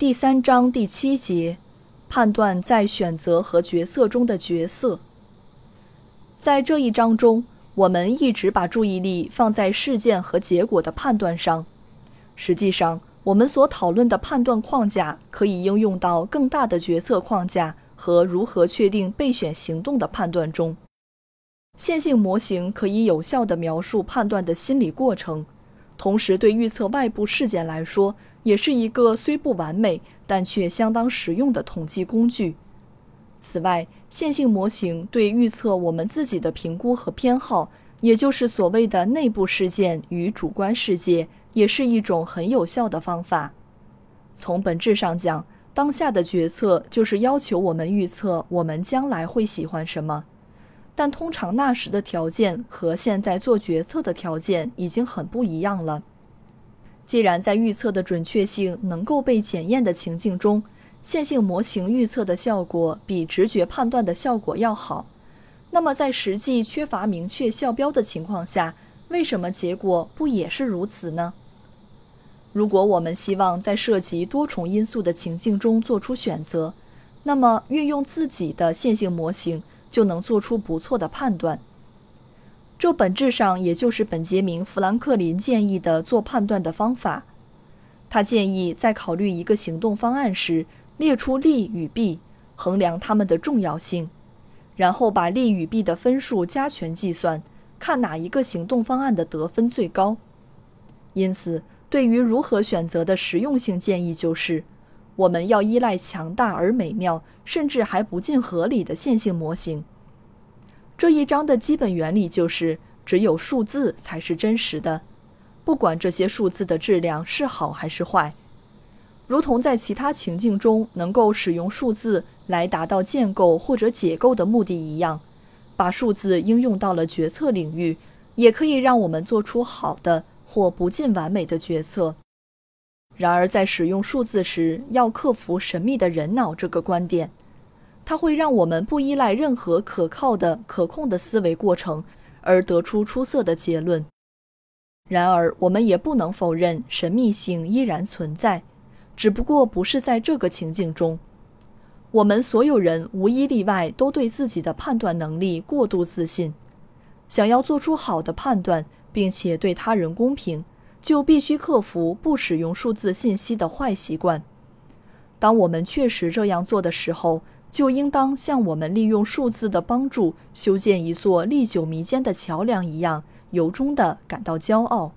第三章第七节，判断在选择和决策中的角色。在这一章中，我们一直把注意力放在事件和结果的判断上。实际上，我们所讨论的判断框架可以应用到更大的决策框架和如何确定备选行动的判断中。线性模型可以有效地描述判断的心理过程，同时对预测外部事件来说。也是一个虽不完美，但却相当实用的统计工具。此外，线性模型对预测我们自己的评估和偏好，也就是所谓的内部事件与主观世界，也是一种很有效的方法。从本质上讲，当下的决策就是要求我们预测我们将来会喜欢什么，但通常那时的条件和现在做决策的条件已经很不一样了。既然在预测的准确性能够被检验的情境中，线性模型预测的效果比直觉判断的效果要好，那么在实际缺乏明确效标的情况下，为什么结果不也是如此呢？如果我们希望在涉及多重因素的情境中做出选择，那么运用自己的线性模型就能做出不错的判断。这本质上也就是本杰明·富兰克林建议的做判断的方法。他建议在考虑一个行动方案时，列出利与弊，衡量它们的重要性，然后把利与弊的分数加权计算，看哪一个行动方案的得分最高。因此，对于如何选择的实用性建议就是：我们要依赖强大而美妙，甚至还不尽合理的线性模型。这一章的基本原理就是，只有数字才是真实的，不管这些数字的质量是好还是坏。如同在其他情境中能够使用数字来达到建构或者解构的目的一样，把数字应用到了决策领域，也可以让我们做出好的或不尽完美的决策。然而，在使用数字时，要克服神秘的人脑这个观点。它会让我们不依赖任何可靠的、可控的思维过程，而得出出色的结论。然而，我们也不能否认神秘性依然存在，只不过不是在这个情境中。我们所有人无一例外都对自己的判断能力过度自信。想要做出好的判断，并且对他人公平，就必须克服不使用数字信息的坏习惯。当我们确实这样做的时候，就应当像我们利用数字的帮助修建一座历久弥坚的桥梁一样，由衷的感到骄傲。